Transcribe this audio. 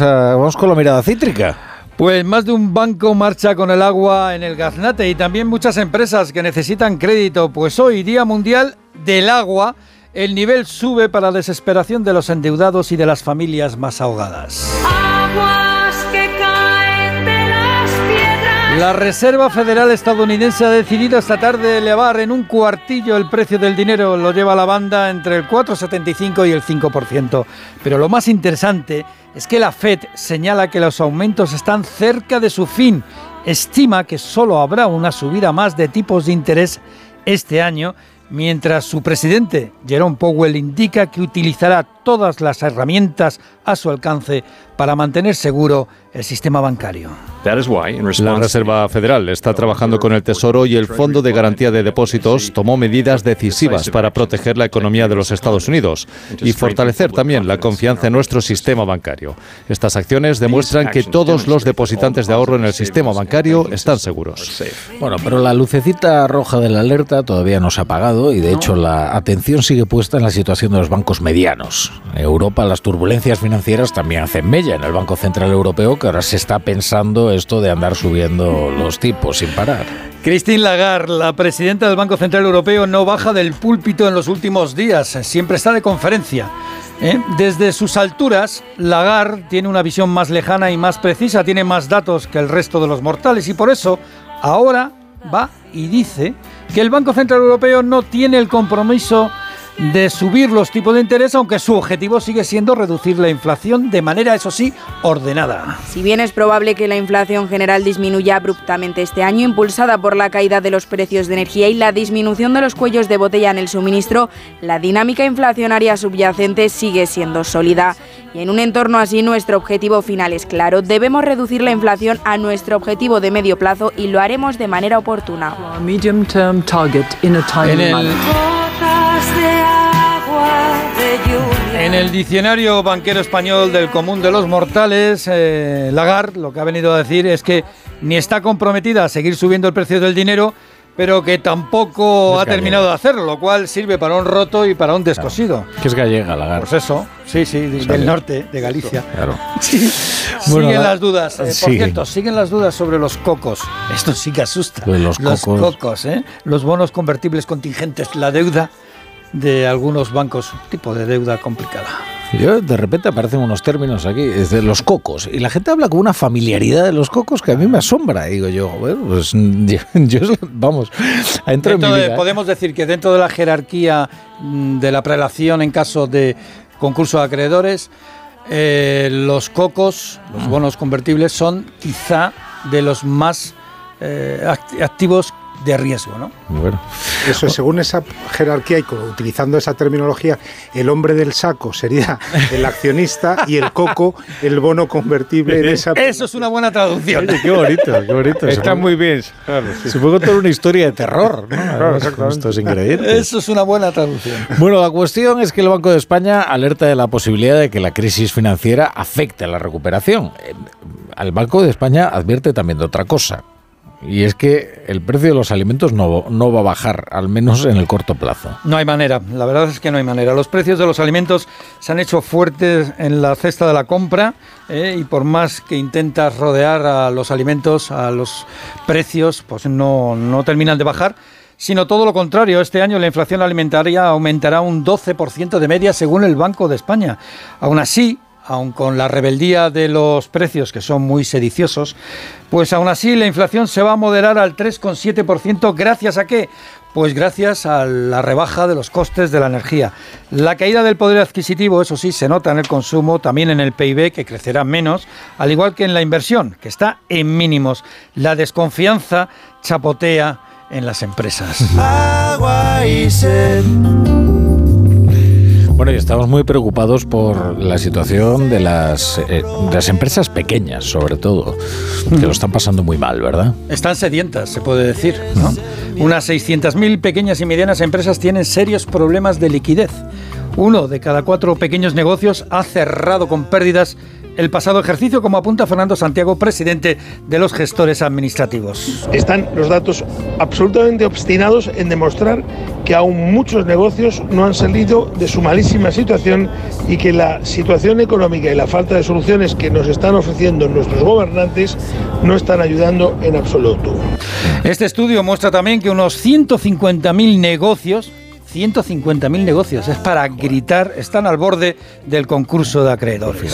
vamos con la mirada cítrica. Pues más de un banco marcha con el agua en el gaznate y también muchas empresas que necesitan crédito. Pues hoy, Día Mundial del Agua, el nivel sube para la desesperación de los endeudados y de las familias más ahogadas. La Reserva Federal estadounidense ha decidido esta tarde elevar en un cuartillo el precio del dinero. Lo lleva la banda entre el 4,75 y el 5%. Pero lo más interesante es que la Fed señala que los aumentos están cerca de su fin. Estima que solo habrá una subida más de tipos de interés este año mientras su presidente, Jerome Powell, indica que utilizará todas las herramientas a su alcance para mantener seguro el sistema bancario. La Reserva Federal está trabajando con el Tesoro y el Fondo de Garantía de Depósitos tomó medidas decisivas para proteger la economía de los Estados Unidos y fortalecer también la confianza en nuestro sistema bancario. Estas acciones demuestran que todos los depositantes de ahorro en el sistema bancario están seguros. Bueno, pero la lucecita roja de la alerta todavía no se ha apagado y de hecho la atención sigue puesta en la situación de los bancos medianos. Europa las turbulencias financieras también hacen mella en el Banco Central Europeo que ahora se está pensando esto de andar subiendo los tipos sin parar. Christine Lagarde, la presidenta del Banco Central Europeo, no baja del púlpito en los últimos días, siempre está de conferencia. ¿eh? Desde sus alturas, Lagarde tiene una visión más lejana y más precisa, tiene más datos que el resto de los mortales y por eso ahora va y dice que el Banco Central Europeo no tiene el compromiso de subir los tipos de interés, aunque su objetivo sigue siendo reducir la inflación de manera, eso sí, ordenada. Si bien es probable que la inflación general disminuya abruptamente este año, impulsada por la caída de los precios de energía y la disminución de los cuellos de botella en el suministro, la dinámica inflacionaria subyacente sigue siendo sólida. Y en un entorno así, nuestro objetivo final es claro. Debemos reducir la inflación a nuestro objetivo de medio plazo y lo haremos de manera oportuna. En el diccionario banquero español del común de los mortales, eh, Lagarde lo que ha venido a decir es que ni está comprometida a seguir subiendo el precio del dinero, pero que tampoco ha terminado de hacerlo, lo cual sirve para un roto y para un descosido. Que es gallega, Lagarde. Pues eso, sí, sí, del norte, de Galicia. Claro. siguen las dudas. Eh, por cierto, siguen las dudas sobre los cocos. Esto sí que asusta. Los, los cocos, ¿eh? Los bonos convertibles contingentes, la deuda de algunos bancos, tipo de deuda complicada. Yo, de repente aparecen unos términos aquí, de los cocos, y la gente habla con una familiaridad de los cocos que a mí me asombra. digo yo, bueno, pues yo, vamos, entro en Podemos decir que dentro de la jerarquía mm, de la prelación en caso de concurso de acreedores, eh, los cocos, los mm. bonos convertibles, son quizá de los más eh, activos de riesgo, ¿no? Bueno. Eso, según esa jerarquía y utilizando esa terminología, el hombre del saco sería el accionista y el coco el bono convertible en esa... Eso es una buena traducción. qué bonito, qué bonito. Está muy bien. Se puede contar una historia de terror, ¿no? estos ingredientes. Eso es una buena traducción. Bueno, la cuestión es que el Banco de España alerta de la posibilidad de que la crisis financiera afecte a la recuperación. El Banco de España advierte también de otra cosa y es que el precio de los alimentos no, no, va a bajar, al menos en el corto plazo. No hay manera, la verdad es que no hay manera. Los precios de los alimentos se han hecho fuertes en la cesta de la compra eh, y por más que intentas rodear a los alimentos, a los precios, pues no, no terminan de bajar sino todo lo contrario. Este año la inflación alimentaria aumentará un 12% de media según el Banco de España. Aún así, aun con la rebeldía de los precios, que son muy sediciosos, pues aún así la inflación se va a moderar al 3,7%. ¿Gracias a qué? Pues gracias a la rebaja de los costes de la energía. La caída del poder adquisitivo, eso sí, se nota en el consumo, también en el PIB, que crecerá menos, al igual que en la inversión, que está en mínimos. La desconfianza chapotea en las empresas. Bueno, y estamos muy preocupados por la situación de las, eh, las empresas pequeñas, sobre todo, que lo están pasando muy mal, ¿verdad? Están sedientas, se puede decir. ¿no? Unas 600.000 pequeñas y medianas empresas tienen serios problemas de liquidez. Uno de cada cuatro pequeños negocios ha cerrado con pérdidas el pasado ejercicio, como apunta Fernando Santiago, presidente de los gestores administrativos. Están los datos absolutamente obstinados en demostrar que aún muchos negocios no han salido de su malísima situación y que la situación económica y la falta de soluciones que nos están ofreciendo nuestros gobernantes no están ayudando en absoluto. Este estudio muestra también que unos 150.000 negocios 150.000 negocios. Es para gritar, están al borde del concurso de acreedores.